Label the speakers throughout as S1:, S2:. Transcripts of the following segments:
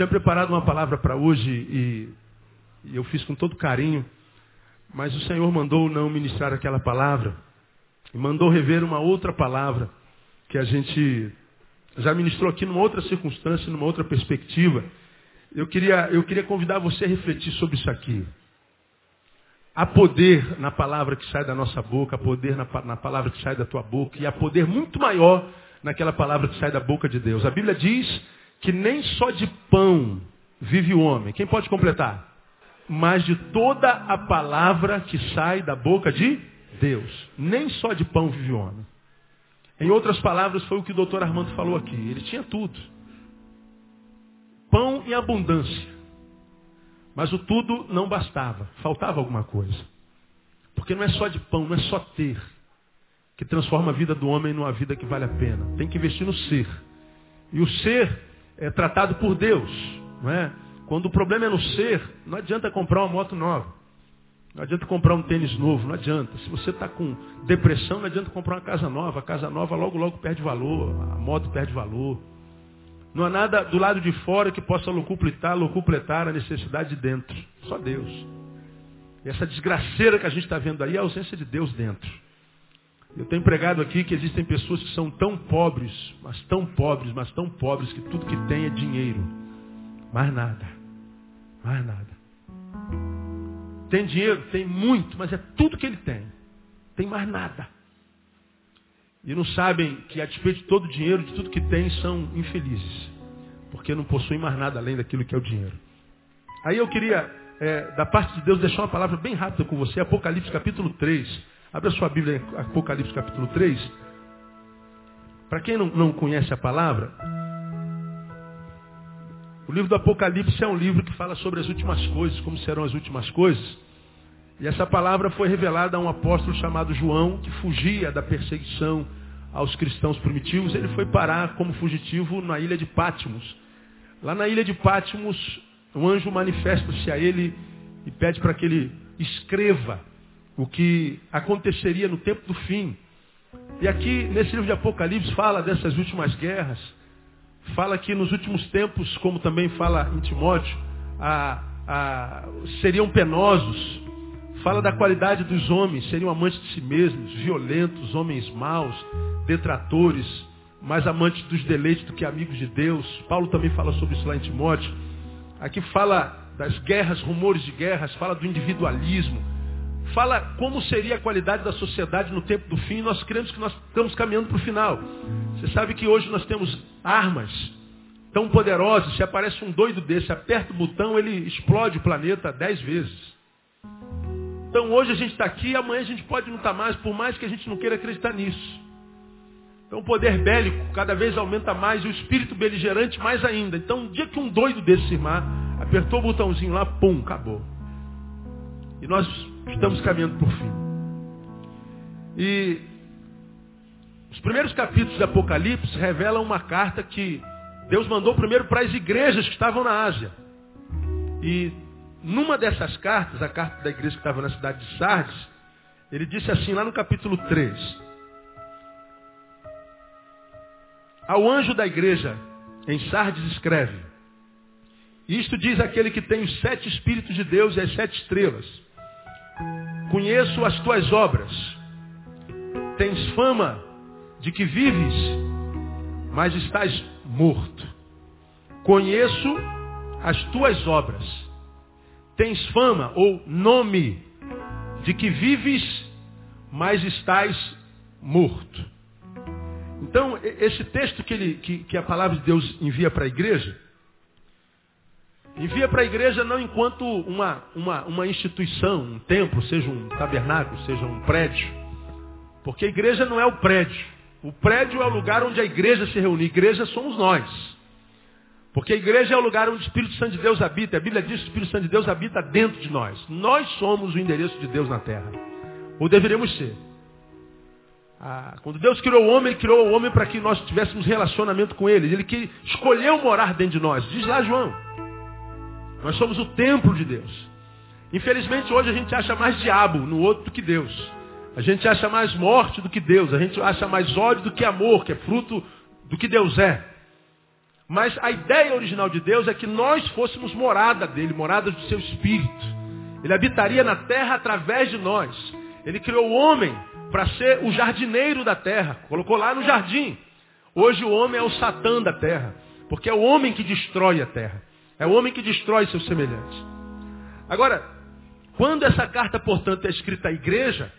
S1: tinha preparado uma palavra para hoje e, e eu fiz com todo carinho, mas o Senhor mandou não ministrar aquela palavra e mandou rever uma outra palavra que a gente já ministrou aqui numa outra circunstância, numa outra perspectiva. Eu queria, eu queria convidar você a refletir sobre isso aqui. Há poder na palavra que sai da nossa boca, há poder na, na palavra que sai da tua boca, e há poder muito maior naquela palavra que sai da boca de Deus. A Bíblia diz que nem só de pão vive o homem. Quem pode completar? Mas de toda a palavra que sai da boca de Deus. Nem só de pão vive o homem. Em outras palavras, foi o que o doutor Armando falou aqui. Ele tinha tudo. Pão em abundância. Mas o tudo não bastava, faltava alguma coisa. Porque não é só de pão, não é só ter, que transforma a vida do homem numa vida que vale a pena. Tem que investir no ser. E o ser é tratado por Deus. Não é? Quando o problema é no ser, não adianta comprar uma moto nova. Não adianta comprar um tênis novo, não adianta. Se você está com depressão, não adianta comprar uma casa nova. A casa nova logo, logo perde valor, a moto perde valor. Não há nada do lado de fora que possa locupletar, locupletar a necessidade de dentro. Só Deus. E essa desgraceira que a gente está vendo aí é a ausência de Deus dentro. Eu tenho pregado aqui que existem pessoas que são tão pobres, mas tão pobres, mas tão pobres, que tudo que tem é dinheiro. Mais nada. Mais nada. Tem dinheiro? Tem muito, mas é tudo que ele tem. Tem mais nada. E não sabem que, a despeito de todo o dinheiro, de tudo que tem, são infelizes. Porque não possuem mais nada além daquilo que é o dinheiro. Aí eu queria, é, da parte de Deus, deixar uma palavra bem rápida com você. Apocalipse capítulo 3. Abra sua Bíblia em Apocalipse capítulo 3. Para quem não, não conhece a palavra, o livro do Apocalipse é um livro que fala sobre as últimas coisas, como serão as últimas coisas. E essa palavra foi revelada a um apóstolo chamado João, que fugia da perseguição aos cristãos primitivos. Ele foi parar como fugitivo na ilha de Pátimos. Lá na ilha de Pátimos, um anjo manifesta-se a ele e pede para que ele escreva o que aconteceria no tempo do fim. E aqui, nesse livro de Apocalipse, fala dessas últimas guerras. Fala que nos últimos tempos, como também fala em Timóteo, a, a, seriam penosos, Fala da qualidade dos homens, seriam amantes de si mesmos, violentos, homens maus, detratores, mais amantes dos deleites do que amigos de Deus. Paulo também fala sobre isso lá em Timóteo. Aqui fala das guerras, rumores de guerras, fala do individualismo, fala como seria a qualidade da sociedade no tempo do fim. E nós cremos que nós estamos caminhando para o final. Você sabe que hoje nós temos armas tão poderosas, se aparece um doido desse, aperta o botão, ele explode o planeta dez vezes. Então hoje a gente está aqui, amanhã a gente pode não estar tá mais, por mais que a gente não queira acreditar nisso. Então o poder bélico cada vez aumenta mais e o espírito beligerante mais ainda. Então um dia que um doido desse se irmar, apertou o botãozinho lá, pum, acabou. E nós estamos caminhando por fim. E os primeiros capítulos de Apocalipse revelam uma carta que Deus mandou primeiro para as igrejas que estavam na Ásia. E numa dessas cartas, a carta da igreja que estava na cidade de Sardes, ele disse assim lá no capítulo 3. Ao anjo da igreja em Sardes escreve: Isto diz aquele que tem os sete Espíritos de Deus e as sete estrelas. Conheço as tuas obras. Tens fama de que vives, mas estás morto. Conheço as tuas obras tens fama ou nome de que vives, mas estás morto. Então, esse texto que, ele, que, que a palavra de Deus envia para a igreja, envia para a igreja não enquanto uma, uma, uma instituição, um templo, seja um tabernáculo, seja um prédio. Porque a igreja não é o prédio. O prédio é o lugar onde a igreja se reúne. Igreja somos nós. Porque a igreja é o lugar onde o Espírito Santo de Deus habita. A Bíblia diz que o Espírito Santo de Deus habita dentro de nós. Nós somos o endereço de Deus na terra. Ou deveríamos ser. Ah, quando Deus criou o homem, Ele criou o homem para que nós tivéssemos relacionamento com Ele. Ele que escolheu morar dentro de nós. Diz lá João. Nós somos o templo de Deus. Infelizmente hoje a gente acha mais diabo no outro do que Deus. A gente acha mais morte do que Deus. A gente acha mais ódio do que amor, que é fruto do que Deus é. Mas a ideia original de Deus é que nós fôssemos morada dele, morada do seu espírito. Ele habitaria na terra através de nós. Ele criou o homem para ser o jardineiro da terra. Colocou lá no jardim. Hoje o homem é o satã da terra. Porque é o homem que destrói a terra. É o homem que destrói seus semelhantes. Agora, quando essa carta, portanto, é escrita à igreja,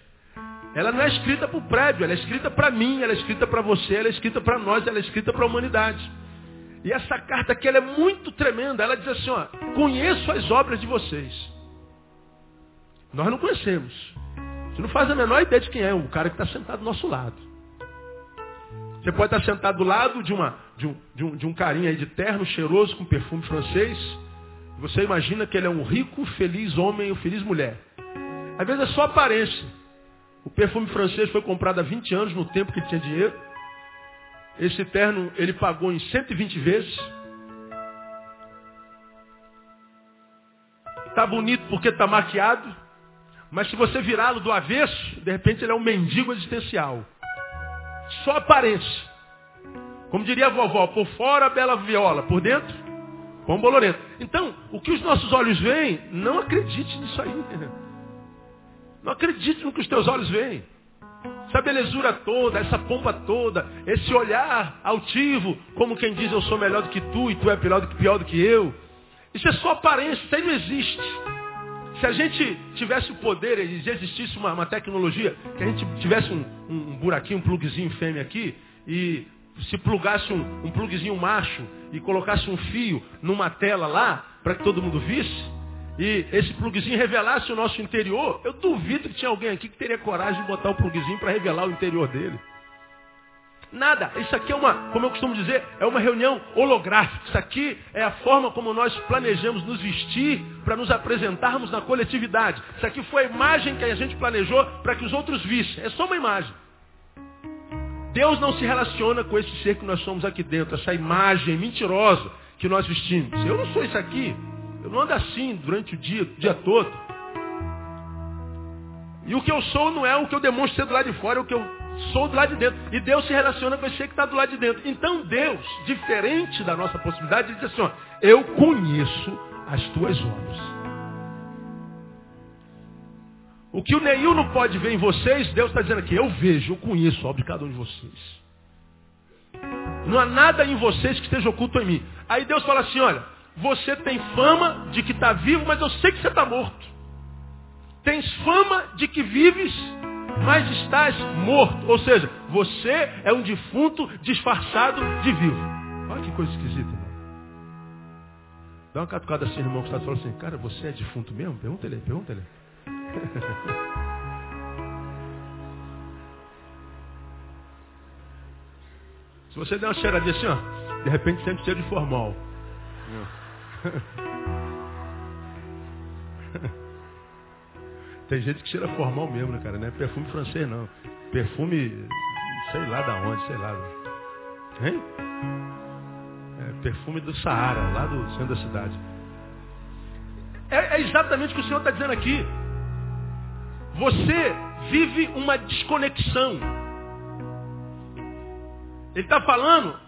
S1: ela não é escrita para o prédio, ela é escrita para mim, ela é escrita para você, ela é escrita para nós, ela é escrita para a humanidade. E essa carta aqui ela é muito tremenda. Ela diz assim, ó, conheço as obras de vocês. Nós não conhecemos. Você não faz a menor ideia de quem é o cara que está sentado do nosso lado. Você pode estar sentado do lado de, uma, de, um, de, um, de um carinha aí de terno, cheiroso, com perfume francês. Você imagina que ele é um rico, feliz homem ou feliz mulher. Às vezes é só aparência. O perfume francês foi comprado há 20 anos, no tempo que ele tinha dinheiro. Esse terno ele pagou em 120 vezes. Está bonito porque está maquiado. Mas se você virá-lo do avesso, de repente ele é um mendigo existencial. Só aparência. Como diria a vovó, por fora bela viola, por dentro, pão bolorento. Então, o que os nossos olhos veem, não acredite nisso aí. Não acredite no que os teus olhos veem. Essa belezura toda, essa pompa toda, esse olhar altivo, como quem diz eu sou melhor do que tu e tu é pior do que, pior do que eu. Isso é só aparência, isso aí não existe. Se a gente tivesse o poder e existisse uma, uma, tecnologia, que a gente tivesse um, um, buraquinho, um plugzinho fêmea aqui, e se plugasse um, um plugzinho macho e colocasse um fio numa tela lá, para que todo mundo visse, e esse plugzinho revelasse o nosso interior, eu duvido que tinha alguém aqui que teria coragem de botar o plugzinho para revelar o interior dele. Nada. Isso aqui é uma, como eu costumo dizer, é uma reunião holográfica. Isso aqui é a forma como nós planejamos nos vestir para nos apresentarmos na coletividade. Isso aqui foi a imagem que a gente planejou para que os outros vissem. É só uma imagem. Deus não se relaciona com esse ser que nós somos aqui dentro, essa imagem mentirosa que nós vestimos. Eu não sou isso aqui. Eu não ando assim durante o dia, o dia todo. E o que eu sou não é o que eu demonstro do lado de fora, é o que eu sou do lado de dentro. E Deus se relaciona com esse que está do lado de dentro. Então Deus, diferente da nossa possibilidade, diz assim, ó, eu conheço as tuas obras. O que o Neil não pode ver em vocês, Deus está dizendo aqui, eu vejo, eu conheço a obra de cada um de vocês. Não há nada em vocês que esteja oculto em mim. Aí Deus fala assim, olha, você tem fama de que está vivo, mas eu sei que você está morto. Tens fama de que vives, mas estás morto. Ou seja, você é um defunto disfarçado de vivo. Olha que coisa esquisita, irmão. Dá uma catucada assim, irmão, que está falando assim, cara, você é defunto mesmo? Pergunta ele, pergunta ele. Se você der uma cheiradinha assim, ó, de repente sente cheiro de formal. Tem gente que cheira formal mesmo, né, cara? Não é perfume francês, não. Perfume, sei lá da onde, sei lá. Hein? É perfume do Saara, lá do centro da cidade. É, é exatamente o que o Senhor está dizendo aqui. Você vive uma desconexão. Ele está falando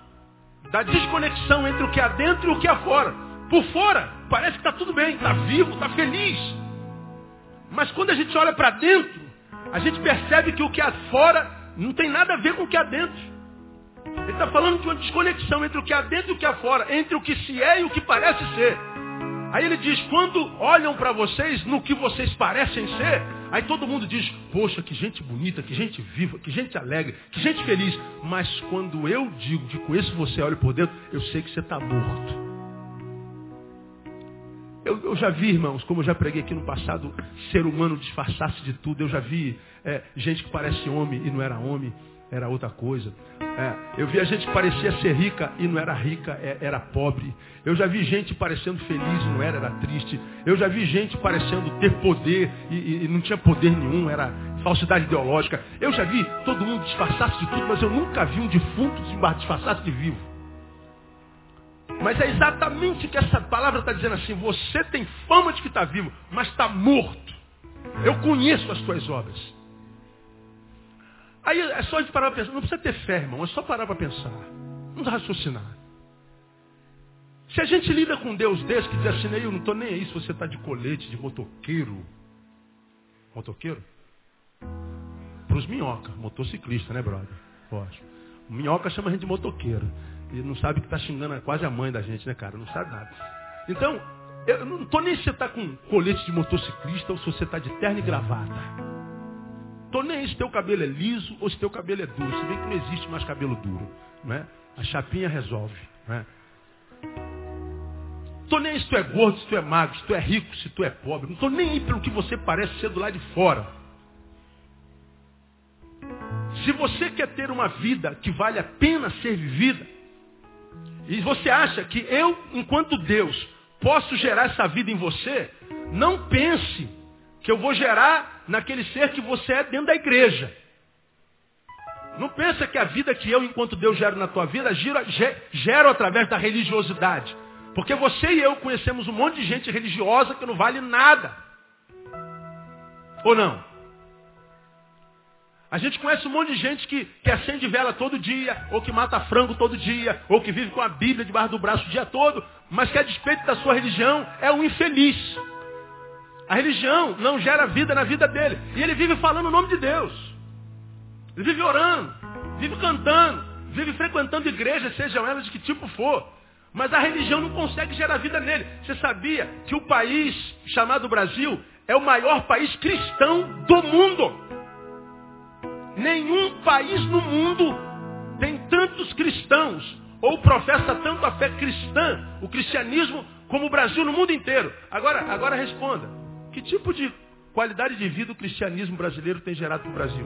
S1: da desconexão entre o que há dentro e o que há fora. Por fora, parece que está tudo bem, está vivo, está feliz. Mas quando a gente olha para dentro, a gente percebe que o que há fora não tem nada a ver com o que há dentro. Ele está falando de uma desconexão entre o que há dentro e o que há fora, entre o que se é e o que parece ser. Aí ele diz, quando olham para vocês no que vocês parecem ser, aí todo mundo diz, poxa, que gente bonita, que gente viva, que gente alegre, que gente feliz. Mas quando eu digo que conheço você, olho por dentro, eu sei que você está morto. Eu, eu, já vi, irmãos, como eu já preguei aqui no passado, ser humano disfarçar-se de tudo. Eu já vi é, gente que parece homem e não era homem, era outra coisa. É, eu vi a gente que parecia ser rica e não era rica, é, era pobre. Eu já vi gente parecendo feliz e não era, era triste. Eu já vi gente parecendo ter poder e, e, e não tinha poder nenhum, era falsidade ideológica. Eu já vi todo mundo disfarçar-se de tudo, mas eu nunca vi um defunto disfarçar-se de vivo. Mas é exatamente o que essa palavra está dizendo assim. Você tem fama de que está vivo, mas está morto. Eu conheço as tuas obras. Aí é só gente parar para pensar. Não precisa ter fé, irmão. É só parar para pensar. Vamos raciocinar. Se a gente lida com Deus desse que diz assim, eu não estou nem aí se você está de colete, de motoqueiro. Motoqueiro? Para os minhoca, motociclista, né, brother? Pode. Minhoca chama a gente de motoqueiro. E não sabe que está xingando quase a mãe da gente, né, cara? Não sabe nada. Então, eu não estou nem se você está com colete de motociclista ou se você está de terno e gravata. Estou nem se teu cabelo é liso ou se teu cabelo é duro. Se bem que não existe mais cabelo duro. Né? A chapinha resolve. Né? Estou nem se tu é gordo, se tu é magro, se tu é rico, se tu é pobre. Não estou nem aí pelo que você parece ser do lado de fora. Se você quer ter uma vida que vale a pena ser vivida, e você acha que eu, enquanto Deus, posso gerar essa vida em você, não pense que eu vou gerar naquele ser que você é dentro da igreja. Não pensa que a vida que eu, enquanto Deus, gero na tua vida, gero, gero através da religiosidade. Porque você e eu conhecemos um monte de gente religiosa que não vale nada. Ou não? A gente conhece um monte de gente que, que acende vela todo dia, ou que mata frango todo dia, ou que vive com a Bíblia debaixo do braço o dia todo, mas que a despeito da sua religião é um infeliz. A religião não gera vida na vida dele. E ele vive falando o nome de Deus. Ele vive orando, vive cantando, vive frequentando igrejas, sejam elas de que tipo for. Mas a religião não consegue gerar vida nele. Você sabia que o país chamado Brasil é o maior país cristão do mundo? Nenhum país no mundo tem tantos cristãos, ou professa tanto a fé cristã, o cristianismo, como o Brasil no mundo inteiro. Agora, agora responda. Que tipo de qualidade de vida o cristianismo brasileiro tem gerado para o Brasil?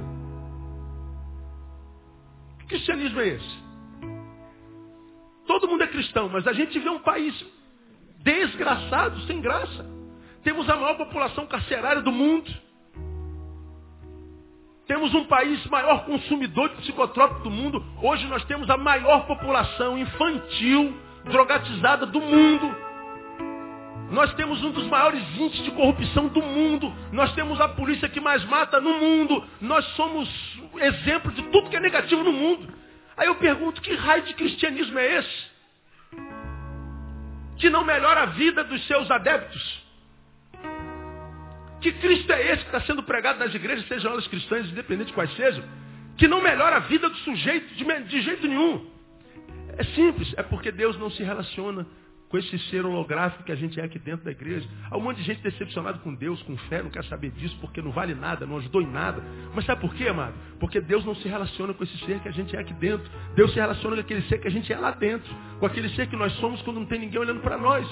S1: Que cristianismo é esse? Todo mundo é cristão, mas a gente vê um país desgraçado, sem graça. Temos a maior população carcerária do mundo. Temos um país maior consumidor de psicotrópico do mundo. Hoje nós temos a maior população infantil drogatizada do mundo. Nós temos um dos maiores índices de corrupção do mundo. Nós temos a polícia que mais mata no mundo. Nós somos exemplo de tudo que é negativo no mundo. Aí eu pergunto, que raio de cristianismo é esse? Que não melhora a vida dos seus adeptos? Que Cristo é esse que está sendo pregado nas igrejas, sejam elas cristãs, independente de quais sejam, que não melhora a vida do sujeito de, de jeito nenhum? É simples, é porque Deus não se relaciona com esse ser holográfico que a gente é aqui dentro da igreja. Há um monte de gente decepcionado com Deus, com fé, não quer saber disso, porque não vale nada, não ajudou em nada. Mas sabe por quê, amado? Porque Deus não se relaciona com esse ser que a gente é aqui dentro. Deus se relaciona com aquele ser que a gente é lá dentro. Com aquele ser que nós somos quando não tem ninguém olhando para nós.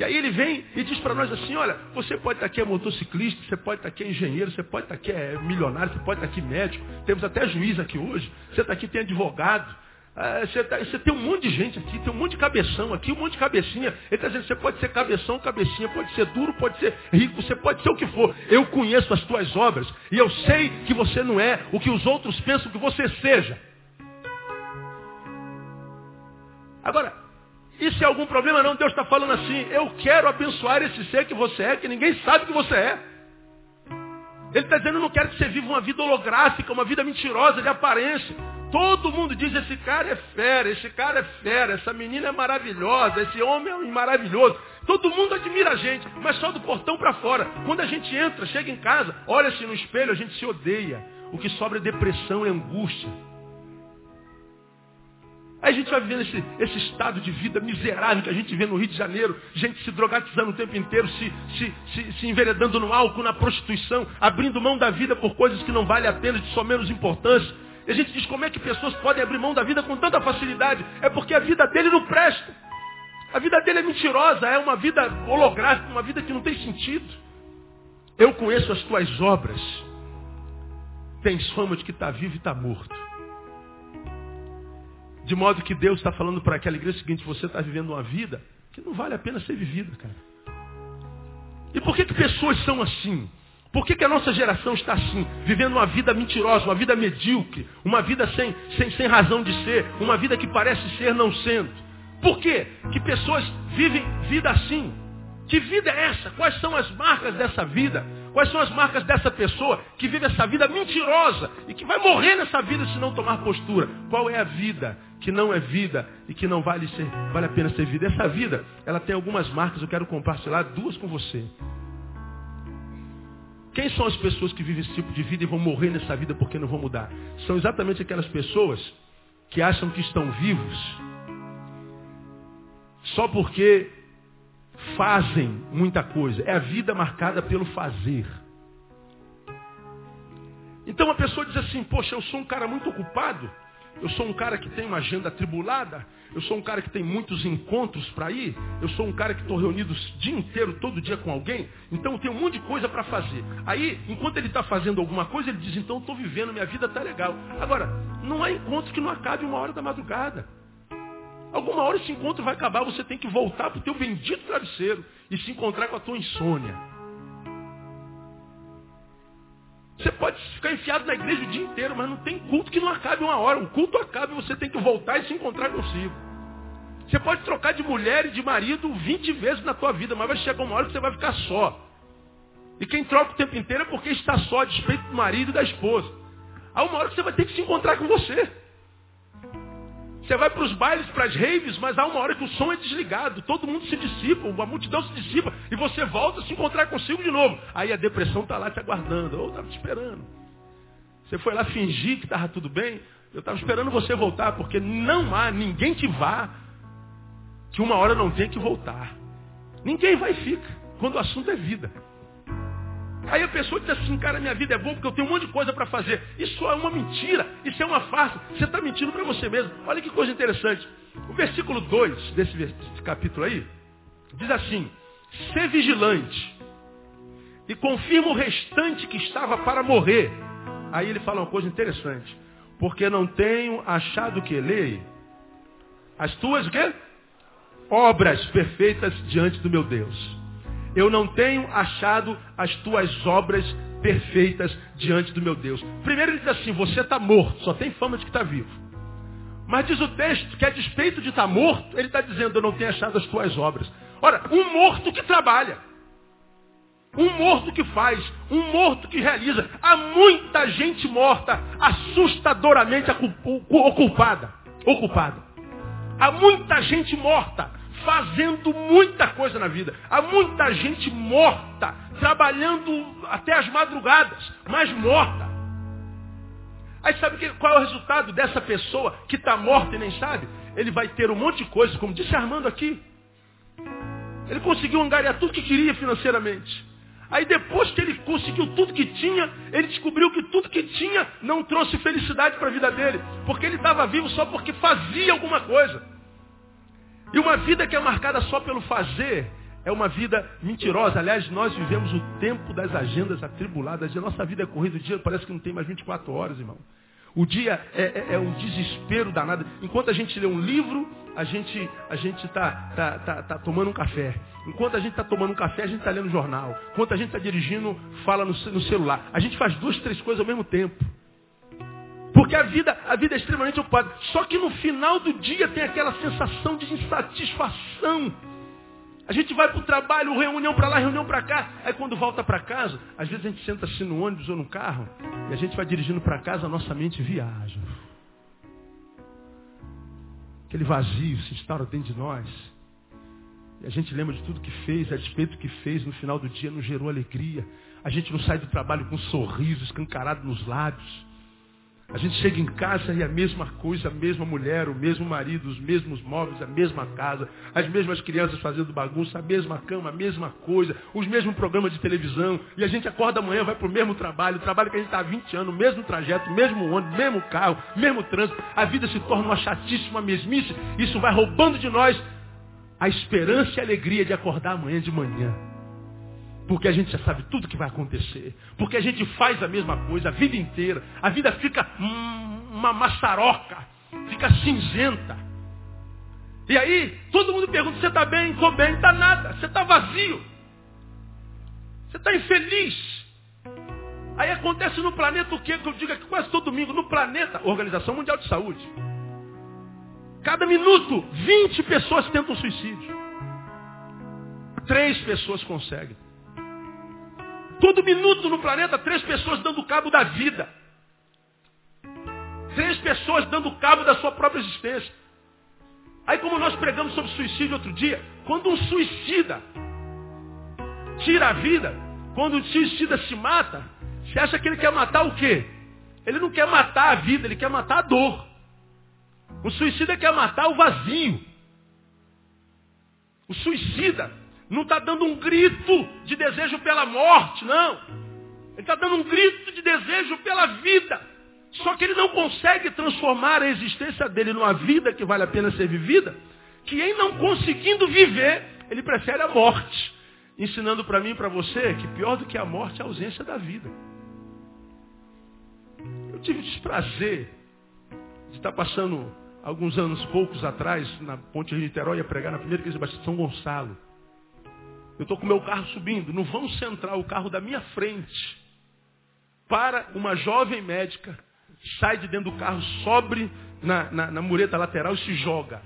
S1: E aí ele vem e diz para nós assim, olha, você pode estar aqui é motociclista, você pode estar aqui é engenheiro, você pode estar aqui é milionário, você pode estar aqui médico, temos até juiz aqui hoje, você está aqui tem advogado, ah, você, tá, você, tem um monte de gente aqui, tem um monte de cabeção aqui, um monte de cabecinha. Ele está dizendo, você pode ser cabeção, cabecinha, pode ser duro, pode ser rico, você pode ser o que for. Eu conheço as tuas obras e eu sei que você não é o que os outros pensam que você seja. Agora, isso é algum problema não? Deus está falando assim, eu quero abençoar esse ser que você é, que ninguém sabe que você é. Ele está dizendo, eu não quero que você viva uma vida holográfica, uma vida mentirosa de aparência. Todo mundo diz, esse cara é fera, esse cara é fera, essa menina é maravilhosa, esse homem é maravilhoso. Todo mundo admira a gente, mas só do portão para fora. Quando a gente entra, chega em casa, olha-se no espelho, a gente se odeia. O que sobra é depressão e angústia. Aí a gente vai vivendo esse, esse estado de vida miserável que a gente vê no Rio de Janeiro, gente se drogatizando o tempo inteiro, se, se, se, se enveredando no álcool, na prostituição, abrindo mão da vida por coisas que não valem a pena, de só menos importância. E a gente diz como é que pessoas podem abrir mão da vida com tanta facilidade? É porque a vida dele não presta. A vida dele é mentirosa, é uma vida holográfica, uma vida que não tem sentido. Eu conheço as tuas obras. Tens fama de que está vivo e está morto. De modo que Deus está falando para aquela igreja seguinte, você está vivendo uma vida que não vale a pena ser vivida, cara. E por que, que pessoas são assim? Por que, que a nossa geração está assim, vivendo uma vida mentirosa, uma vida medíocre, uma vida sem, sem, sem razão de ser, uma vida que parece ser não sendo? Por quê? Que pessoas vivem vida assim? Que vida é essa? Quais são as marcas dessa vida? Quais são as marcas dessa pessoa que vive essa vida mentirosa e que vai morrer nessa vida se não tomar postura? Qual é a vida que não é vida e que não vale, ser, vale a pena ser vida? Essa vida, ela tem algumas marcas, eu quero compartilhar duas com você. Quem são as pessoas que vivem esse tipo de vida e vão morrer nessa vida porque não vão mudar? São exatamente aquelas pessoas que acham que estão vivos só porque fazem muita coisa. É a vida marcada pelo fazer. Então a pessoa diz assim, poxa, eu sou um cara muito ocupado, eu sou um cara que tem uma agenda atribulada, eu sou um cara que tem muitos encontros para ir, eu sou um cara que estou reunido o dia inteiro, todo dia com alguém, então eu tenho um monte de coisa para fazer. Aí, enquanto ele está fazendo alguma coisa, ele diz, então estou vivendo, minha vida está legal. Agora, não há encontro que não acabe uma hora da madrugada. Alguma hora esse encontro vai acabar, você tem que voltar para o teu bendito travesseiro e se encontrar com a tua insônia. Você pode ficar enfiado na igreja o dia inteiro, mas não tem culto que não acabe uma hora. Um culto acaba e você tem que voltar e se encontrar consigo. Você pode trocar de mulher e de marido 20 vezes na tua vida, mas vai chegar uma hora que você vai ficar só. E quem troca o tempo inteiro é porque está só, a despeito do marido e da esposa. Há uma hora que você vai ter que se encontrar com você. Você vai para os bailes, para as raves, mas há uma hora que o som é desligado, todo mundo se dissipa, a multidão se dissipa, e você volta a se encontrar consigo de novo. Aí a depressão está lá te aguardando, ou estava te esperando. Você foi lá fingir que estava tudo bem, eu estava esperando você voltar, porque não há ninguém que vá que uma hora não tenha que voltar. Ninguém vai e fica, quando o assunto é vida. Aí a pessoa diz assim, cara, minha vida é boa porque eu tenho um monte de coisa para fazer. Isso é uma mentira, isso é uma farsa. Você está mentindo para você mesmo. Olha que coisa interessante. O versículo 2 desse, capítulo aí diz assim, ser vigilante e confirma o restante que estava para morrer. Aí ele fala uma coisa interessante. Porque não tenho achado que lei as tuas quê? obras perfeitas diante do meu Deus eu não tenho achado as tuas obras perfeitas diante do meu Deus. Primeiro ele diz assim, você está morto, só tem fama de que está vivo. Mas diz o texto que a despeito de estar tá morto, ele está dizendo, eu não tenho achado as tuas obras. Ora, um morto que trabalha. Um morto que faz, um morto que realiza. Há muita gente morta, assustadoramente ocupada. Ocupada. Há muita gente morta, fazendo muita coisa na vida. Há muita gente morta, trabalhando até as madrugadas, mas morta. Aí sabe que, qual é o resultado dessa pessoa que está morta e nem sabe? Ele vai ter um monte de coisas, como disse Armando aqui. Ele conseguiu angariar tudo que queria financeiramente. Aí depois que ele conseguiu tudo que tinha, ele descobriu que tudo que tinha não trouxe felicidade para a vida dele. Porque ele estava vivo só porque fazia alguma coisa. E uma vida que é marcada só pelo fazer é uma vida mentirosa. Aliás, nós vivemos o tempo das agendas atribuladas. A nossa vida é corrida, o dia parece que não tem mais 24 horas, irmão. O dia é, é, é um desespero danado. Enquanto a gente lê um livro, a gente a gente está tá, tá, tá tomando um café. Enquanto a gente está tomando um café, a gente está lendo jornal. Enquanto a gente está dirigindo, fala no, no celular. A gente faz duas, três coisas ao mesmo tempo. Porque a vida, a vida é extremamente ocupada. Só que no final do dia tem aquela sensação de insatisfação. A gente vai para o trabalho, reunião para lá, reunião para cá. Aí quando volta para casa, às vezes a gente senta assim no ônibus ou no carro, e a gente vai dirigindo para casa, a nossa mente viaja. Aquele vazio se instaura dentro de nós. E a gente lembra de tudo que fez, a despeito que fez, no final do dia não gerou alegria. A gente não sai do trabalho com um sorriso escancarado nos lábios. A gente chega em casa e a mesma coisa, a mesma mulher, o mesmo marido, os mesmos móveis, a mesma casa, as mesmas crianças fazendo bagunça, a mesma cama, a mesma coisa, os mesmos programas de televisão. E a gente acorda amanhã, vai para o mesmo trabalho, o trabalho que a gente está há 20 anos, mesmo trajeto, mesmo ônibus, mesmo carro, mesmo trânsito. A vida se torna uma chatíssima mesmice. Isso vai roubando de nós a esperança e a alegria de acordar amanhã de manhã. Porque a gente já sabe tudo que vai acontecer. Porque a gente faz a mesma coisa a vida inteira. A vida fica uma maçaroca. Fica cinzenta. E aí, todo mundo pergunta, você está bem? Estou bem. Está nada. Você está vazio. Você está infeliz. Aí acontece no planeta o quê? Que eu digo aqui quase todo domingo. No planeta, Organização Mundial de Saúde. Cada minuto, 20 pessoas tentam suicídio. Três pessoas conseguem. Todo minuto no planeta, três pessoas dando cabo da vida. Três pessoas dando cabo da sua própria existência. Aí como nós pregamos sobre suicídio outro dia, quando um suicida tira a vida, quando um suicida se mata, você acha que ele quer matar o quê? Ele não quer matar a vida, ele quer matar a dor. O suicida quer matar o vazio. O suicida não está dando um grito de desejo pela morte, não. Ele está dando um grito de desejo pela vida. Só que ele não consegue transformar a existência dele numa vida que vale a pena ser vivida, que em não conseguindo viver, ele prefere a morte. Ensinando para mim e para você que pior do que a morte é a ausência da vida. Eu tive o desprazer de estar passando alguns anos poucos atrás na Ponte de Niterói a pregar na primeira igreja de São Gonçalo. Eu estou com meu carro subindo, no vão central, o carro da minha frente, para uma jovem médica sai de dentro do carro, sobe na, na, na mureta lateral e se joga.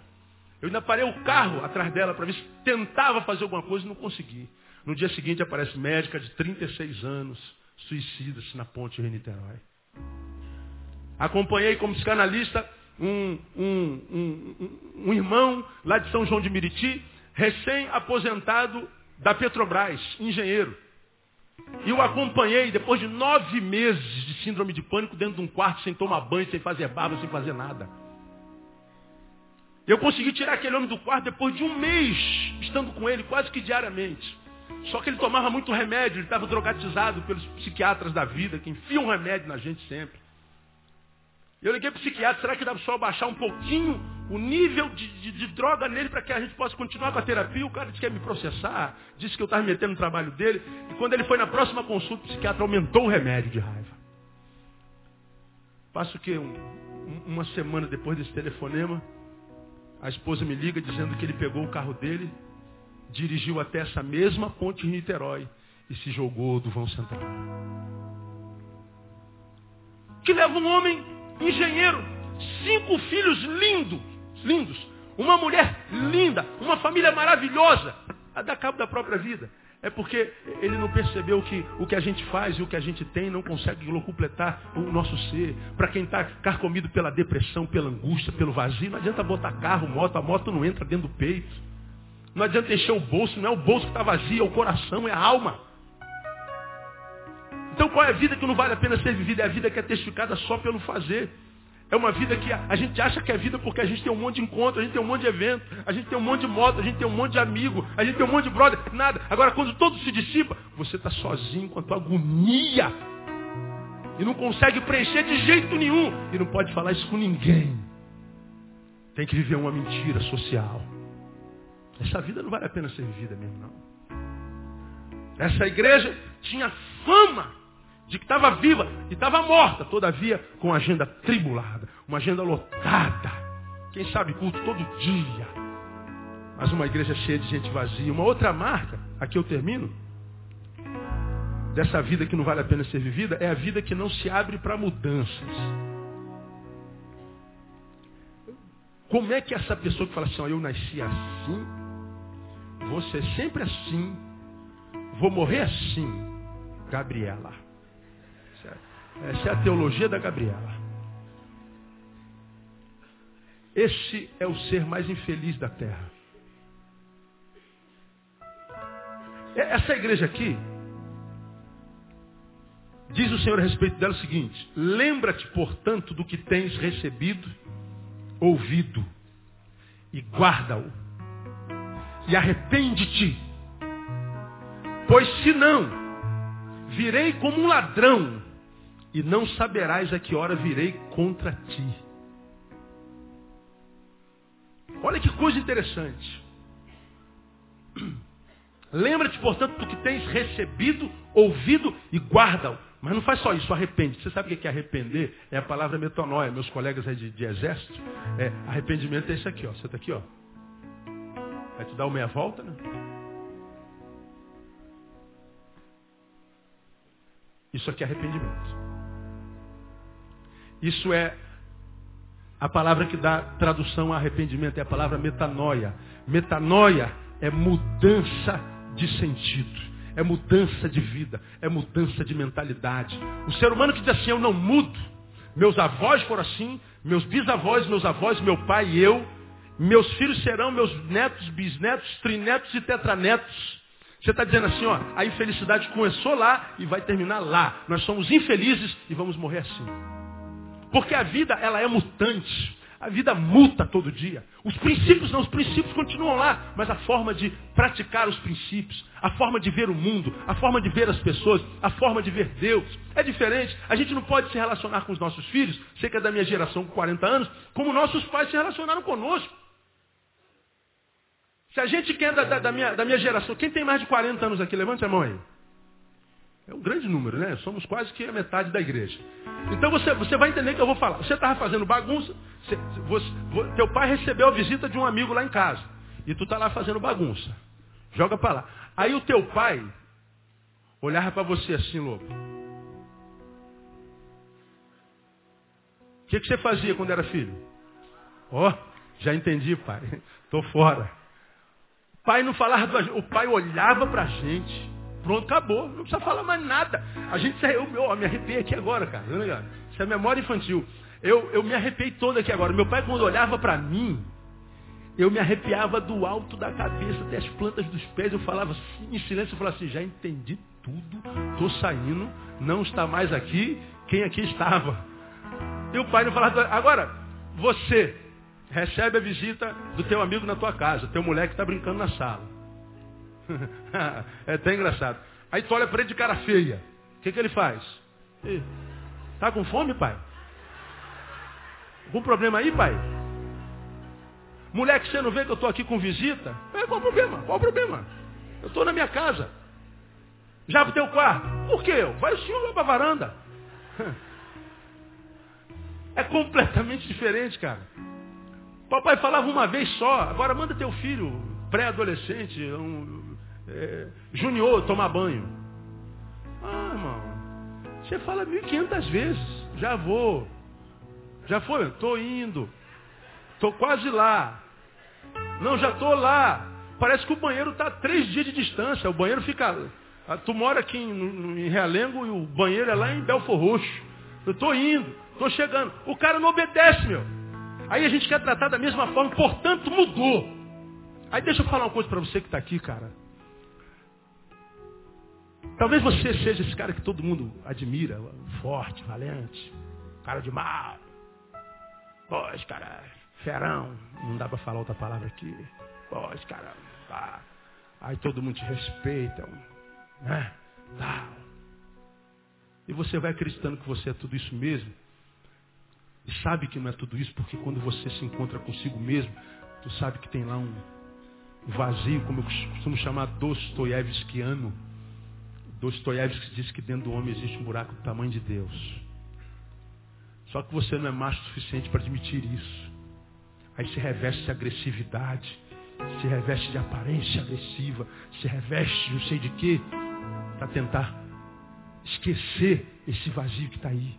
S1: Eu ainda parei o carro atrás dela para ver se tentava fazer alguma coisa e não consegui. No dia seguinte aparece médica de 36 anos, suicida-se na ponte de Niterói. Acompanhei como psicanalista um, um, um, um, irmão lá de São João de Miriti, recém-aposentado da Petrobras, engenheiro. E o acompanhei depois de nove meses de síndrome de pânico dentro de um quarto, sem tomar banho, sem fazer barba, sem fazer nada. Eu consegui tirar aquele homem do quarto depois de um mês estando com ele, quase que diariamente. Só que ele tomava muito remédio, ele estava drogatizado pelos psiquiatras da vida, que enfiam remédio na gente sempre. Eu liguei para o psiquiatra, será que dá para só baixar um pouquinho o nível de, de, de droga nele para que a gente possa continuar com a terapia? O cara disse que ia me processar, disse que eu estava me metendo no trabalho dele. E quando ele foi na próxima consulta, o psiquiatra aumentou o remédio de raiva. Passo que um, uma semana depois desse telefonema, a esposa me liga dizendo que ele pegou o carro dele, dirigiu até essa mesma ponte de Niterói e se jogou do vão central. Que leva um homem engenheiro, cinco filhos lindos, lindos, uma mulher linda, uma família maravilhosa, a dar cabo da própria vida. É porque ele não percebeu que o que a gente faz e o que a gente tem não consegue completar o nosso ser. Para quem está carcomido pela depressão, pela angústia, pelo vazio, não adianta botar carro, moto, a moto não entra dentro do peito. Não adianta encher o bolso, não é o bolso que está vazio, é o coração, é a alma. Então qual é a vida que não vale a pena ser vivida? É a vida que é testificada só pelo fazer. É uma vida que a gente acha que é vida porque a gente tem um monte de encontro, a gente tem um monte de evento, a gente tem um monte de moto, a gente tem um monte de amigo, a gente tem um monte de brother, nada. Agora quando todo se dissipa, você está sozinho com a tua agonia. E não consegue preencher de jeito nenhum. E não pode falar isso com ninguém. Tem que viver uma mentira social. Essa vida não vale a pena ser vivida mesmo, não. Essa igreja tinha fama de que estava viva e estava morta, todavia com agenda tribulada, uma agenda lotada. Quem sabe culto todo dia. Mas uma igreja cheia de gente vazia. Uma outra marca, aqui eu termino, dessa vida que não vale a pena ser vivida, é a vida que não se abre para mudanças. Como é que essa pessoa que fala assim, ó, eu nasci assim, vou ser sempre assim, vou morrer assim, Gabriela. Essa é a teologia da Gabriela. Esse é o ser mais infeliz da terra. Essa igreja aqui, diz o Senhor a respeito dela o seguinte: lembra-te, portanto, do que tens recebido, ouvido, e guarda-o, e arrepende-te, pois se não, virei como um ladrão e não saberás a que hora virei contra ti. Olha que coisa interessante. Lembra-te, portanto, do que tens recebido, ouvido e guarda-o. Mas não faz só isso, arrepende. Você sabe o que é arrepender? É a palavra metanoia. Meus colegas aí de, de exército, é, arrependimento é isso aqui, ó. Você está aqui, ó. Vai te dar uma meia volta, né? Isso aqui é arrependimento. Isso é a palavra que dá tradução a arrependimento, é a palavra metanoia. Metanoia é mudança de sentido. é mudança de vida, é mudança de mentalidade. O ser humano que diz assim, eu não mudo. Meus avós foram assim, meus bisavós, meus avós, meu pai e eu. Meus filhos serão meus netos, bisnetos, trinetos e tetranetos. Você está dizendo assim, ó, a infelicidade começou lá e vai terminar lá. Nós somos infelizes e vamos morrer assim. Porque a vida, ela é mutante. A vida muta todo dia. Os princípios não, os princípios continuam lá, mas a forma de praticar os princípios, a forma de ver o mundo, a forma de ver as pessoas, a forma de ver Deus é diferente. A gente não pode se relacionar com os nossos filhos, sei que é da minha geração com 40 anos, como nossos pais se relacionaram conosco. Se a gente quer da, da, da, minha, da minha geração, quem tem mais de 40 anos aqui, levante a mão aí. É um grande número, né? Somos quase que a metade da igreja. Então você, você vai entender que eu vou falar. Você estava fazendo bagunça, você, você, teu pai recebeu a visita de um amigo lá em casa. E tu está lá fazendo bagunça. Joga para lá. Aí o teu pai olhava para você assim, louco. O que, que você fazia quando era filho? Ó, oh, já entendi, pai. Estou fora. O pai não falava, o pai olhava para a gente. Pronto, acabou. Não precisa falar mais nada. A gente eu, eu me arrepiei aqui agora, cara. Isso é memória infantil. Eu, eu me arrepiei todo aqui agora. Meu pai, quando olhava para mim, eu me arrepiava do alto da cabeça até as plantas dos pés. Eu falava assim, em silêncio, eu falava assim, já entendi tudo, estou saindo, não está mais aqui, quem aqui estava? E o pai não falava, agora, você recebe a visita do teu amigo na tua casa, teu moleque está brincando na sala. é até engraçado. Aí tu olha para ele de cara feia. O que, que ele faz? Tá com fome, pai? Algum problema aí, pai? Mulher que você não vê que eu estou aqui com visita? É, qual o problema? Qual o problema? Eu estou na minha casa. Já pro teu quarto. Por quê? Vai o senhor lá para a varanda. É completamente diferente, cara. Papai falava uma vez só, agora manda teu filho, pré-adolescente, um, é, junior tomar banho. Ah, irmão, você fala 1.500 vezes. Já vou. Já foi? Estou indo. Estou quase lá. Não, já estou lá. Parece que o banheiro está a três dias de distância. O banheiro fica. Ah, tu mora aqui em, em Realengo e o banheiro é lá em Belfor Roxo. Eu estou indo, estou chegando. O cara não obedece, meu. Aí a gente quer tratar da mesma forma, portanto mudou. Aí deixa eu falar uma coisa para você que está aqui, cara. Talvez você seja esse cara que todo mundo admira, forte, valente, cara de mal. Esse cara, ferão, não dá para falar outra palavra aqui. Esse cara, tá. Aí todo mundo te respeita, né? Tá. E você vai acreditando que você é tudo isso mesmo. E sabe que não é tudo isso, porque quando você se encontra consigo mesmo, tu sabe que tem lá um vazio, como eu costumo chamar Dostoiévskiano Dostoiévski disse que dentro do homem existe um buraco do tamanho de Deus. Só que você não é macho o suficiente para admitir isso. Aí se reveste de agressividade, se reveste de aparência agressiva, se reveste não sei de quê, para tentar esquecer esse vazio que está aí.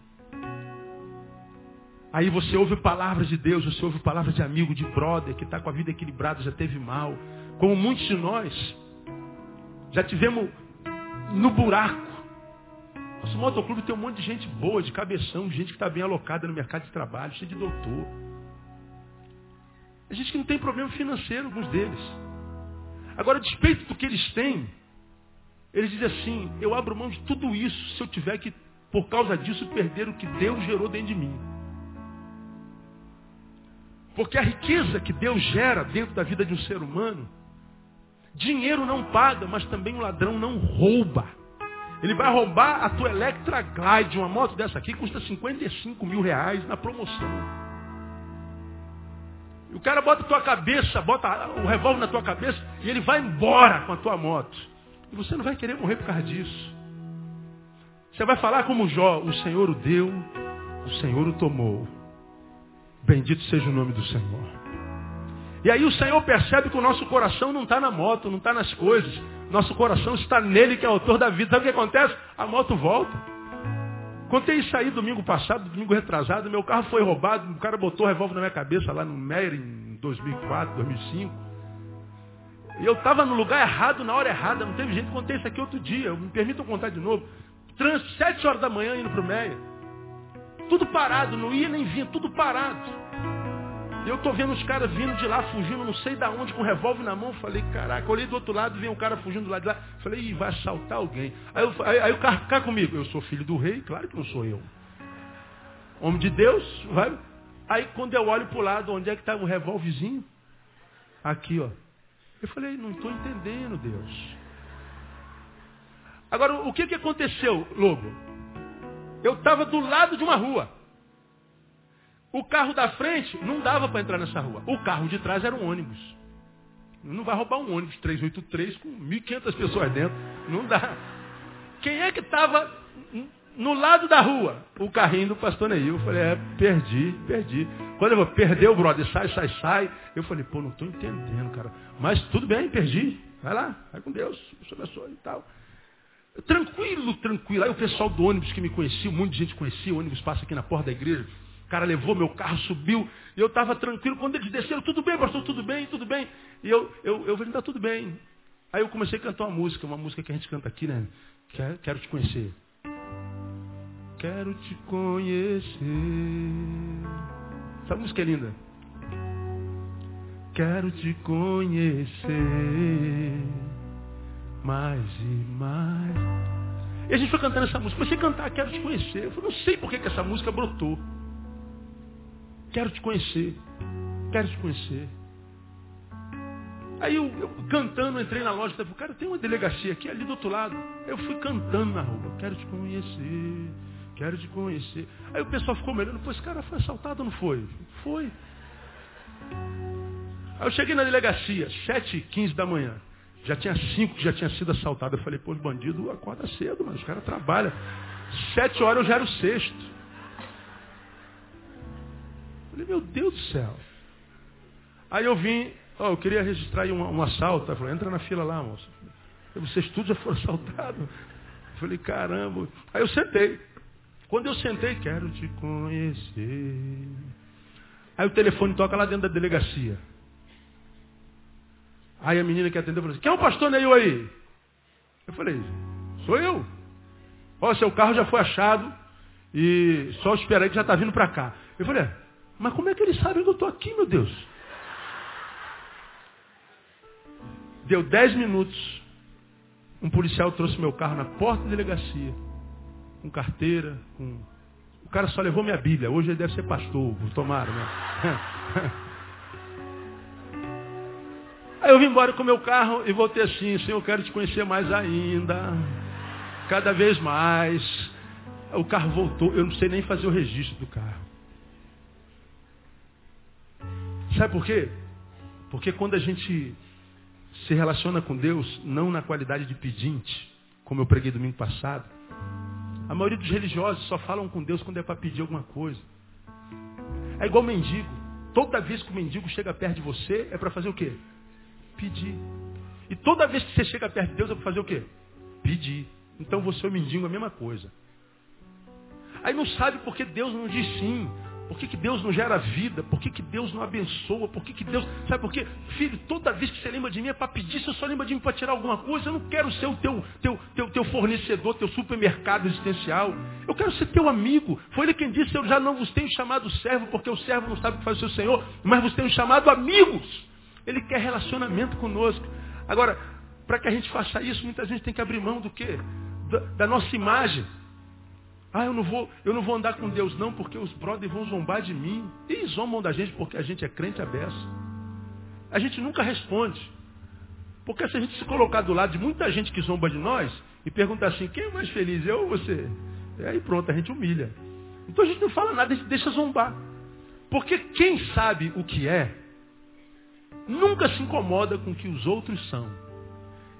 S1: Aí você ouve palavras de Deus, você ouve palavras de amigo, de brother, que está com a vida equilibrada, já teve mal. Como muitos de nós, já tivemos no buraco. Nosso motoclube tem um monte de gente boa, de cabeção, gente que está bem alocada no mercado de trabalho, cheio de doutor. A gente que não tem problema financeiro, alguns deles. Agora, a despeito do que eles têm, eles dizem assim, eu abro mão de tudo isso se eu tiver que, por causa disso, perder o que Deus gerou dentro de mim. Porque a riqueza que Deus gera dentro da vida de um ser humano Dinheiro não paga, mas também o ladrão não rouba. Ele vai roubar a tua Electra Glide, uma moto dessa aqui, custa 55 mil reais na promoção. E o cara bota a tua cabeça, bota o revólver na tua cabeça e ele vai embora com a tua moto. E você não vai querer morrer por causa disso. Você vai falar como Jó, o Senhor o deu, o Senhor o tomou. Bendito seja o nome do Senhor. E aí o Senhor percebe que o nosso coração não está na moto, não está nas coisas. Nosso coração está nele, que é autor da vida. Sabe o que acontece? A moto volta. Contei isso aí domingo passado, domingo retrasado. Meu carro foi roubado, o cara botou o revólver na minha cabeça lá no Meyer em 2004, 2005. E eu estava no lugar errado, na hora errada, não teve jeito, contei isso aqui outro dia, me permitam contar de novo. Trans, sete horas da manhã indo para o Meia. Tudo parado, não ia nem vinha, tudo parado. Eu tô vendo os caras vindo de lá, fugindo, não sei da onde, com um revólver na mão. Falei, caraca, olhei do outro lado, vem um cara fugindo do lado de lá. Falei, Ih, vai assaltar alguém. Aí, eu, aí, aí o cara fica comigo. Eu sou filho do rei? Claro que não sou eu. Homem de Deus, vai. Aí quando eu olho pro lado, onde é que tá o revólverzinho? Aqui, ó. Eu falei, não estou entendendo, Deus. Agora, o que, que aconteceu, Lobo? Eu estava do lado de uma rua. O carro da frente não dava para entrar nessa rua. O carro de trás era um ônibus. Não vai roubar um ônibus 383 com 1.500 pessoas dentro. Não dá. Quem é que estava no lado da rua? O carrinho do pastor Neil. Eu falei, é, perdi, perdi. Quando eu vou, perdeu, brother, sai, sai, sai. Eu falei, pô, não estou entendendo, cara. Mas tudo bem, perdi. Vai lá, vai com Deus, Deus abençoe e tal. Tranquilo, tranquilo. Aí o pessoal do ônibus que me conhecia, um monte de gente conhecia, o ônibus passa aqui na porta da igreja. O cara levou meu carro, subiu, e eu estava tranquilo. Quando eles desceram, tudo bem, pastor, tudo bem, tudo bem. E eu, eu, eu falei, está tudo bem. Aí eu comecei a cantar uma música, uma música que a gente canta aqui, né? Quero, quero te conhecer. Quero te conhecer. Essa música é linda. Quero te conhecer mais e mais. E a gente foi cantando essa música. Comecei a cantar, quero te conhecer. Eu falei, não sei por que, que essa música brotou. Quero te conhecer. Quero te conhecer. Aí eu, eu cantando, entrei na loja falei, cara, tem uma delegacia aqui ali do outro lado. Eu fui cantando na rua, quero te conhecer, quero te conhecer. Aí o pessoal ficou me olhando, pô, esse cara foi assaltado ou não foi? Foi. Aí eu cheguei na delegacia, 7h15 da manhã. Já tinha cinco que já tinha sido assaltado. Eu falei, pô, os bandidos acordam cedo, mas os caras trabalham. Sete horas eu já era o sexto. Falei, meu Deus do céu. Aí eu vim, eu queria registrar um, um assalto. Falou, entra na fila lá, moça. Vocês tudo já foram assaltados. Falei, caramba. Aí eu sentei. Quando eu sentei, quero te conhecer. Aí o telefone toca lá dentro da delegacia. Aí a menina que atendeu falou assim, quem é o pastor Neil aí? Eu falei, sou eu. Ó, seu carro já foi achado e só espera aí que já está vindo para cá. Eu falei, é, mas como é que eles sabem que eu estou aqui, meu Deus? Deu dez minutos. Um policial trouxe meu carro na porta da delegacia. Com carteira, com... O cara só levou minha Bíblia. Hoje ele deve ser pastor, tomara, né? Aí eu vim embora com meu carro e voltei assim, Senhor, eu quero te conhecer mais ainda. Cada vez mais. O carro voltou, eu não sei nem fazer o registro do carro. Sabe por quê? Porque quando a gente se relaciona com Deus, não na qualidade de pedinte, como eu preguei domingo passado, a maioria dos religiosos só falam com Deus quando é para pedir alguma coisa. É igual mendigo. Toda vez que o mendigo chega perto de você, é para fazer o quê? Pedir. E toda vez que você chega perto de Deus, é para fazer o quê? Pedir. Então você é o mendigo, a mesma coisa. Aí não sabe porque Deus não diz sim. Por que, que Deus não gera vida? Por que, que Deus não abençoa? Por que, que Deus. Sabe por quê? Filho, toda vez que você lembra de mim é para pedir, se eu só lembra de mim para tirar alguma coisa, eu não quero ser o teu, teu, teu, teu fornecedor, teu supermercado existencial. Eu quero ser teu amigo. Foi ele quem disse, eu já não vos tenho chamado servo, porque o servo não sabe o que faz o seu Senhor, mas vos tenho chamado amigos. Ele quer relacionamento conosco. Agora, para que a gente faça isso, muitas vezes tem que abrir mão do quê? Da, da nossa imagem. Ah, eu não vou, eu não vou andar com Deus não, porque os brothers vão zombar de mim. E zombam da gente porque a gente é crente aberto. A gente nunca responde. Porque se a gente se colocar do lado de muita gente que zomba de nós e perguntar assim, quem é mais feliz, eu ou você? E aí pronto, a gente humilha. Então a gente não fala nada, a gente deixa zombar. Porque quem sabe o que é, nunca se incomoda com o que os outros são.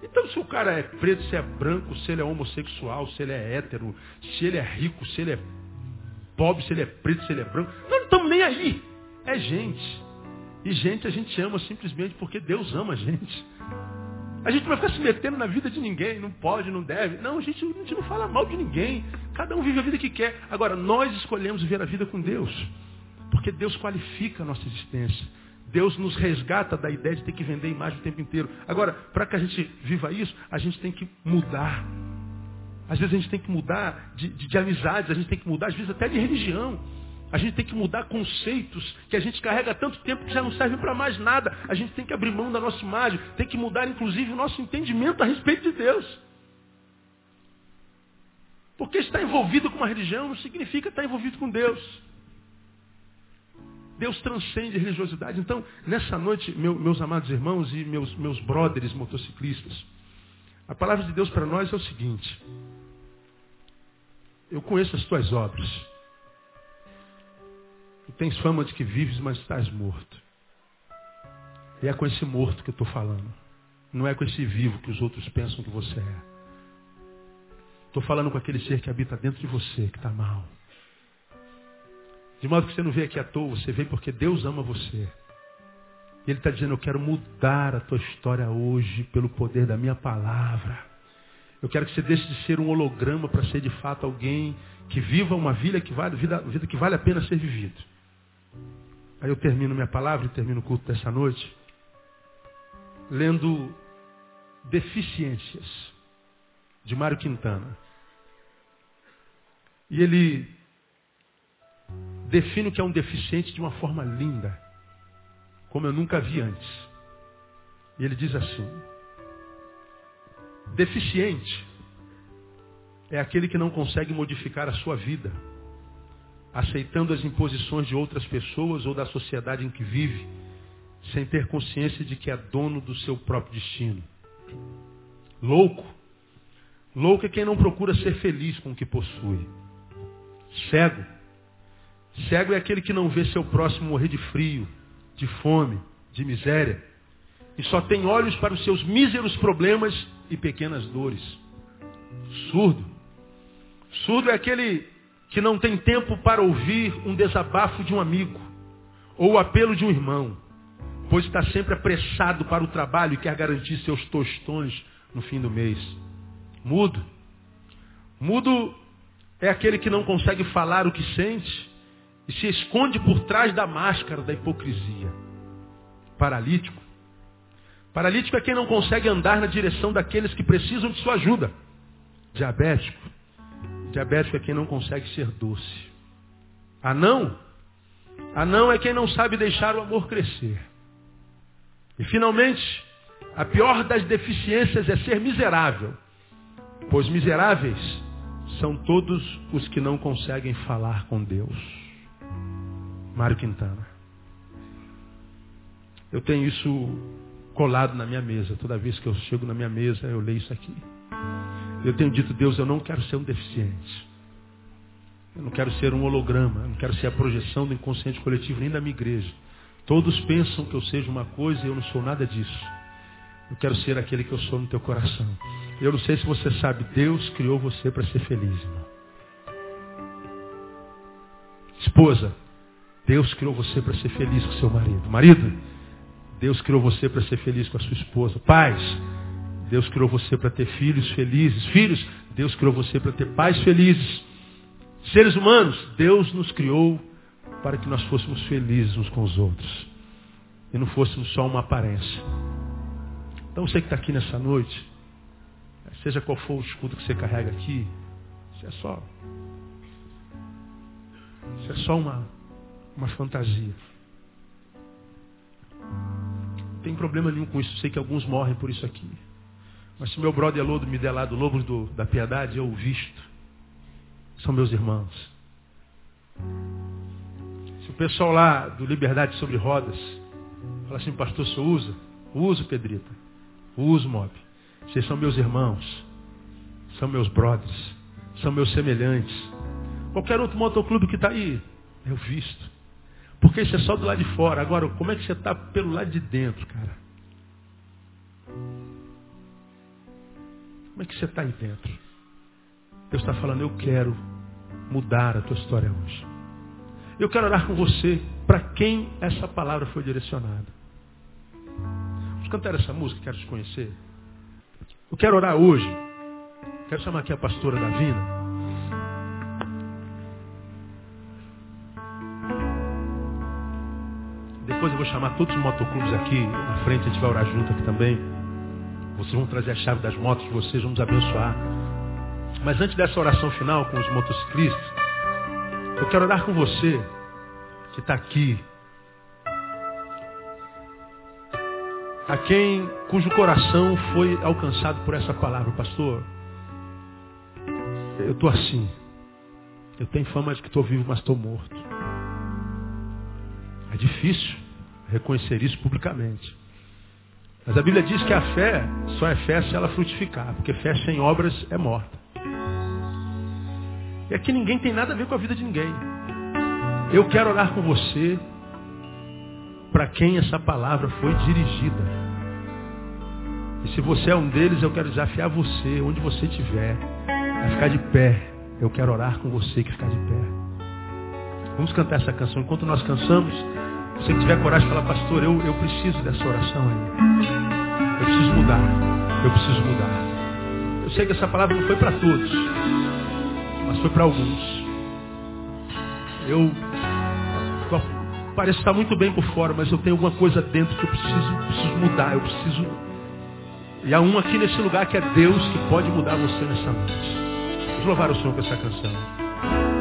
S1: Então, se o cara é preto, se é branco, se ele é homossexual, se ele é hétero, se ele é rico, se ele é pobre, se ele é preto, se ele é branco, nós não estamos nem aí. É gente. E gente a gente ama simplesmente porque Deus ama a gente. A gente não vai ficar se metendo na vida de ninguém, não pode, não deve. Não, a gente, a gente não fala mal de ninguém. Cada um vive a vida que quer. Agora, nós escolhemos viver a vida com Deus. Porque Deus qualifica a nossa existência. Deus nos resgata da ideia de ter que vender imagem o tempo inteiro. Agora, para que a gente viva isso, a gente tem que mudar. Às vezes a gente tem que mudar de, de, de amizades, a gente tem que mudar, às vezes até de religião. A gente tem que mudar conceitos que a gente carrega há tanto tempo que já não servem para mais nada. A gente tem que abrir mão da nossa imagem, tem que mudar inclusive o nosso entendimento a respeito de Deus. Porque estar envolvido com uma religião não significa estar envolvido com Deus. Deus transcende a religiosidade. Então, nessa noite, meu, meus amados irmãos e meus, meus brothers motociclistas, a palavra de Deus para nós é o seguinte. Eu conheço as tuas obras. Tu tens fama de que vives, mas estás morto. E é com esse morto que eu estou falando. Não é com esse vivo que os outros pensam que você é. Estou falando com aquele ser que habita dentro de você, que está mal. De modo que você não veio aqui à toa, você veio porque Deus ama você. E Ele está dizendo, eu quero mudar a tua história hoje pelo poder da minha palavra. Eu quero que você deixe de ser um holograma para ser de fato alguém que viva uma vida que vale, vida, vida que vale a pena ser vivido. Aí eu termino minha palavra e termino o culto dessa noite lendo Deficiências, de Mário Quintana. E ele define o que é um deficiente de uma forma linda, como eu nunca vi antes. E ele diz assim: deficiente é aquele que não consegue modificar a sua vida, aceitando as imposições de outras pessoas ou da sociedade em que vive, sem ter consciência de que é dono do seu próprio destino. Louco. Louco é quem não procura ser feliz com o que possui. Cego. Cego é aquele que não vê seu próximo morrer de frio, de fome, de miséria. E só tem olhos para os seus míseros problemas e pequenas dores. Surdo. Surdo é aquele que não tem tempo para ouvir um desabafo de um amigo ou o apelo de um irmão, pois está sempre apressado para o trabalho e quer garantir seus tostões no fim do mês. Mudo. Mudo é aquele que não consegue falar o que sente e se esconde por trás da máscara da hipocrisia. Paralítico. Paralítico é quem não consegue andar na direção daqueles que precisam de sua ajuda. Diabético. Diabético é quem não consegue ser doce. Anão. Anão é quem não sabe deixar o amor crescer. E finalmente, a pior das deficiências é ser miserável. Pois miseráveis são todos os que não conseguem falar com Deus. Mário Quintana. Eu tenho isso colado na minha mesa. Toda vez que eu chego na minha mesa, eu leio isso aqui. Eu tenho dito, Deus, eu não quero ser um deficiente. Eu não quero ser um holograma. Eu não quero ser a projeção do inconsciente coletivo nem da minha igreja. Todos pensam que eu seja uma coisa e eu não sou nada disso. Eu quero ser aquele que eu sou no teu coração. Eu não sei se você sabe, Deus criou você para ser feliz, irmão. Esposa, Deus criou você para ser feliz com seu marido. Marido, Deus criou você para ser feliz com a sua esposa. Pais, Deus criou você para ter filhos felizes. Filhos, Deus criou você para ter pais felizes. Seres humanos, Deus nos criou para que nós fôssemos felizes uns com os outros. E não fôssemos só uma aparência. Então você que está aqui nessa noite, seja qual for o escudo que você carrega aqui, isso é só. Isso é só uma, uma fantasia. Não tem problema nenhum com isso. Sei que alguns morrem por isso aqui. Mas se meu brother Lodo me der lá do Lobo do, da Piedade, eu o visto. São meus irmãos. Se o pessoal lá do Liberdade sobre Rodas fala assim, pastor, você usa? Uso, Pedrita. Uso, Mob. Vocês são meus irmãos. São meus brothers. São meus semelhantes. Qualquer outro motoclube que está aí, eu visto. Porque isso é só do lado de fora. Agora, como é que você está pelo lado de dentro, cara? Como é que você está aí dentro? Deus está falando, eu quero mudar a tua história hoje. Eu quero orar com você para quem essa palavra foi direcionada. Vamos cantar essa música, quero te conhecer. Eu quero orar hoje. Quero chamar aqui a pastora Davina. Depois eu vou chamar todos os motoclubes aqui na frente, a gente vai orar junto aqui também. Vocês vão trazer a chave das motos de vocês, vamos abençoar. Mas antes dessa oração final com os motociclistas, eu quero orar com você que está aqui, a quem cujo coração foi alcançado por essa palavra, pastor. Eu estou assim. Eu tenho fama de que estou vivo, mas estou morto. É difícil reconhecer isso publicamente. Mas a Bíblia diz que a fé só é fé se ela frutificar, porque fé sem obras é morta. E aqui ninguém tem nada a ver com a vida de ninguém. Eu quero orar com você para quem essa palavra foi dirigida. E se você é um deles, eu quero desafiar você, onde você estiver, a ficar de pé. Eu quero orar com você que ficar de pé. Vamos cantar essa canção. Enquanto nós cansamos, você que tiver coragem de falar, pastor, eu, eu preciso dessa oração aí. Eu preciso mudar. Eu preciso mudar. Eu sei que essa palavra não foi para todos, mas foi para alguns. Eu pareço estar muito bem por fora, mas eu tenho alguma coisa dentro que eu preciso, preciso mudar. Eu preciso. E há um aqui nesse lugar que é Deus que pode mudar você nessa noite. Vamos louvar o Senhor com essa canção.